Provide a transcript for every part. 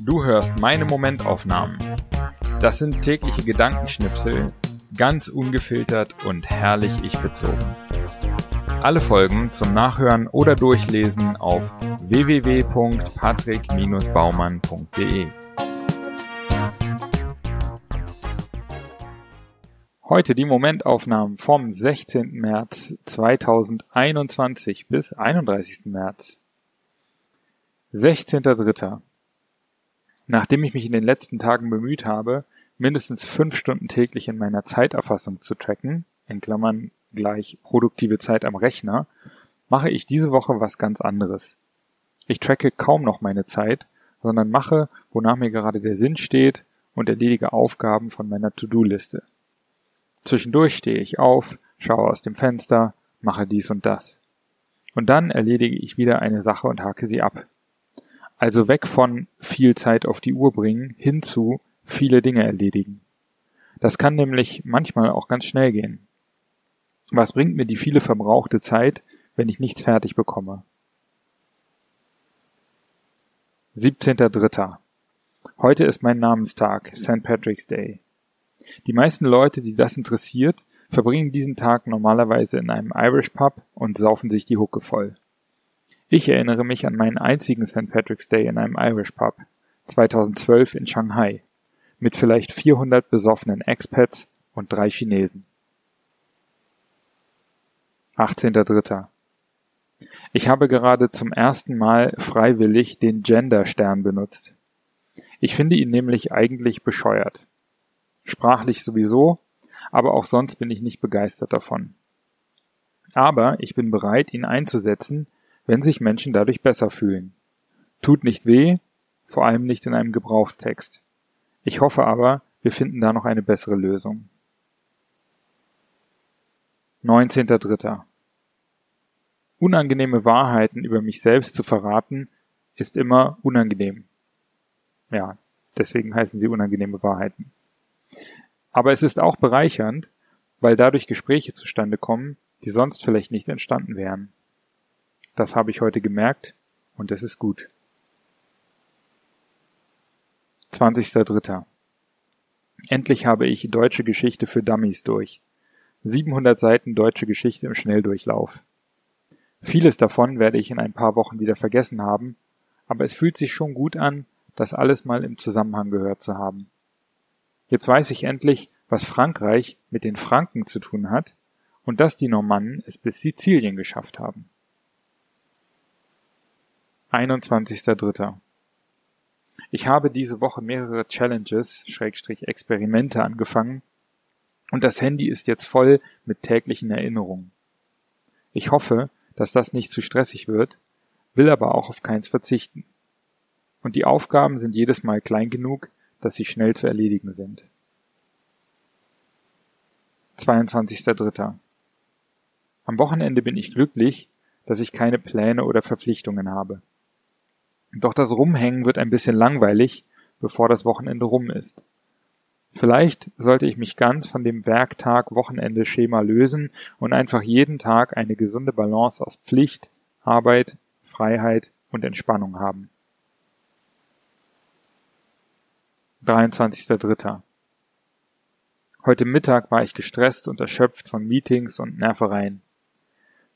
Du hörst meine Momentaufnahmen. Das sind tägliche Gedankenschnipsel, ganz ungefiltert und herrlich ich bezogen. Alle Folgen zum Nachhören oder Durchlesen auf www.patrick-baumann.de. Heute die Momentaufnahmen vom 16. März 2021 bis 31. März. 16.3. Nachdem ich mich in den letzten Tagen bemüht habe, mindestens fünf Stunden täglich in meiner Zeiterfassung zu tracken, in Klammern gleich produktive Zeit am Rechner, mache ich diese Woche was ganz anderes. Ich tracke kaum noch meine Zeit, sondern mache, wonach mir gerade der Sinn steht und erledige Aufgaben von meiner To-Do-Liste. Zwischendurch stehe ich auf, schaue aus dem Fenster, mache dies und das. Und dann erledige ich wieder eine Sache und hake sie ab. Also weg von viel Zeit auf die Uhr bringen hin zu viele Dinge erledigen. Das kann nämlich manchmal auch ganz schnell gehen. Was bringt mir die viele verbrauchte Zeit, wenn ich nichts fertig bekomme? 17.3. Heute ist mein Namenstag, St. Patrick's Day. Die meisten Leute, die das interessiert, verbringen diesen Tag normalerweise in einem Irish Pub und saufen sich die Hucke voll. Ich erinnere mich an meinen einzigen St. Patrick's Day in einem Irish Pub, 2012 in Shanghai, mit vielleicht 400 besoffenen Expats und drei Chinesen. 18.3. Ich habe gerade zum ersten Mal freiwillig den Gender-Stern benutzt. Ich finde ihn nämlich eigentlich bescheuert. Sprachlich sowieso, aber auch sonst bin ich nicht begeistert davon. Aber ich bin bereit, ihn einzusetzen, wenn sich Menschen dadurch besser fühlen. Tut nicht weh, vor allem nicht in einem Gebrauchstext. Ich hoffe aber, wir finden da noch eine bessere Lösung. 19.3. Unangenehme Wahrheiten über mich selbst zu verraten, ist immer unangenehm. Ja, deswegen heißen sie unangenehme Wahrheiten. Aber es ist auch bereichernd, weil dadurch Gespräche zustande kommen, die sonst vielleicht nicht entstanden wären. Das habe ich heute gemerkt und es ist gut. 20.03. Endlich habe ich deutsche Geschichte für Dummies durch. 700 Seiten deutsche Geschichte im Schnelldurchlauf. Vieles davon werde ich in ein paar Wochen wieder vergessen haben, aber es fühlt sich schon gut an, das alles mal im Zusammenhang gehört zu haben. Jetzt weiß ich endlich, was Frankreich mit den Franken zu tun hat und dass die Normannen es bis Sizilien geschafft haben. 21.03. Ich habe diese Woche mehrere Challenges, Schrägstrich Experimente angefangen und das Handy ist jetzt voll mit täglichen Erinnerungen. Ich hoffe, dass das nicht zu stressig wird, will aber auch auf keins verzichten. Und die Aufgaben sind jedes Mal klein genug, dass sie schnell zu erledigen sind. 22.03. Am Wochenende bin ich glücklich, dass ich keine Pläne oder Verpflichtungen habe. Doch das Rumhängen wird ein bisschen langweilig, bevor das Wochenende rum ist. Vielleicht sollte ich mich ganz von dem Werktag-Wochenende-Schema lösen und einfach jeden Tag eine gesunde Balance aus Pflicht, Arbeit, Freiheit und Entspannung haben. 23.3. Heute Mittag war ich gestresst und erschöpft von Meetings und Nervereien.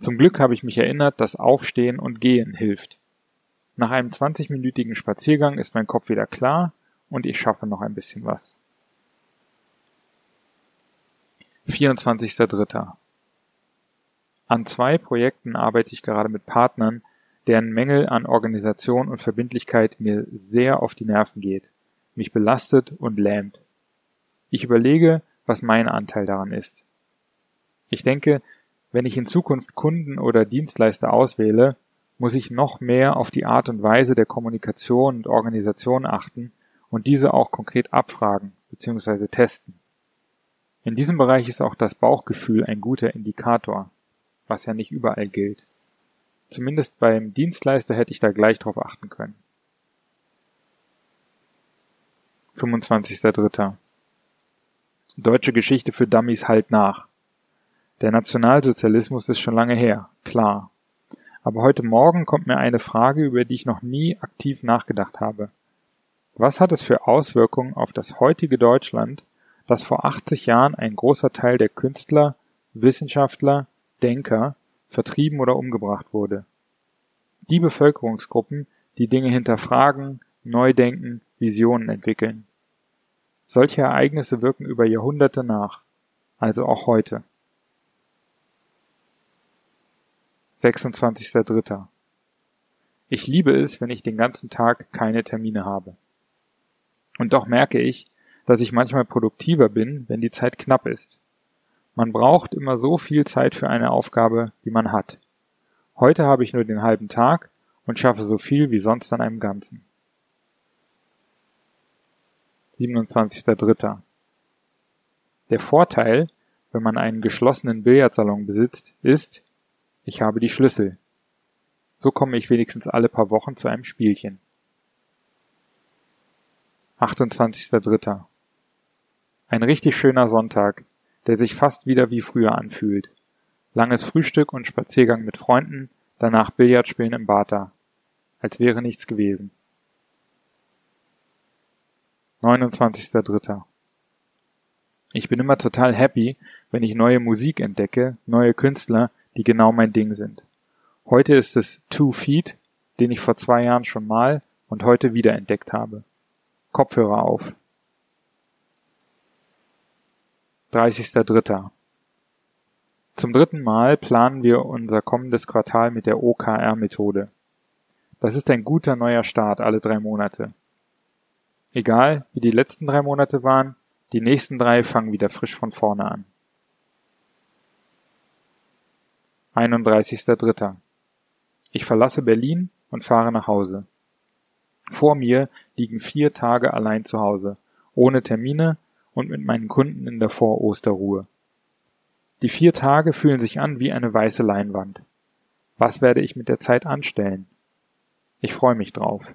Zum Glück habe ich mich erinnert, dass Aufstehen und Gehen hilft. Nach einem 20-minütigen Spaziergang ist mein Kopf wieder klar und ich schaffe noch ein bisschen was. 24.3. An zwei Projekten arbeite ich gerade mit Partnern, deren Mängel an Organisation und Verbindlichkeit mir sehr auf die Nerven geht, mich belastet und lähmt. Ich überlege, was mein Anteil daran ist. Ich denke, wenn ich in Zukunft Kunden oder Dienstleister auswähle, muss ich noch mehr auf die Art und Weise der Kommunikation und Organisation achten und diese auch konkret abfragen bzw. testen. In diesem Bereich ist auch das Bauchgefühl ein guter Indikator, was ja nicht überall gilt. Zumindest beim Dienstleister hätte ich da gleich drauf achten können. 25.3. Deutsche Geschichte für Dummies halt nach. Der Nationalsozialismus ist schon lange her, klar. Aber heute Morgen kommt mir eine Frage, über die ich noch nie aktiv nachgedacht habe. Was hat es für Auswirkungen auf das heutige Deutschland, dass vor 80 Jahren ein großer Teil der Künstler, Wissenschaftler, Denker vertrieben oder umgebracht wurde? Die Bevölkerungsgruppen, die Dinge hinterfragen, neu denken, Visionen entwickeln. Solche Ereignisse wirken über Jahrhunderte nach, also auch heute. 26.03. Ich liebe es, wenn ich den ganzen Tag keine Termine habe. Und doch merke ich, dass ich manchmal produktiver bin, wenn die Zeit knapp ist. Man braucht immer so viel Zeit für eine Aufgabe, wie man hat. Heute habe ich nur den halben Tag und schaffe so viel wie sonst an einem Ganzen. 27.03. Der Vorteil, wenn man einen geschlossenen Billardsalon besitzt, ist, ich habe die Schlüssel. So komme ich wenigstens alle paar Wochen zu einem Spielchen. 28.03. Ein richtig schöner Sonntag, der sich fast wieder wie früher anfühlt. Langes Frühstück und Spaziergang mit Freunden, danach Billardspielen im Bata. Als wäre nichts gewesen. 29.03. Ich bin immer total happy, wenn ich neue Musik entdecke, neue Künstler, die genau mein Ding sind. Heute ist es Two Feet, den ich vor zwei Jahren schon mal und heute wieder entdeckt habe. Kopfhörer auf. 30.03. Zum dritten Mal planen wir unser kommendes Quartal mit der OKR-Methode. Das ist ein guter neuer Start alle drei Monate. Egal, wie die letzten drei Monate waren, die nächsten drei fangen wieder frisch von vorne an. 31.03. Ich verlasse Berlin und fahre nach Hause. Vor mir liegen vier Tage allein zu Hause, ohne Termine und mit meinen Kunden in der Vorosterruhe. Die vier Tage fühlen sich an wie eine weiße Leinwand. Was werde ich mit der Zeit anstellen? Ich freue mich drauf.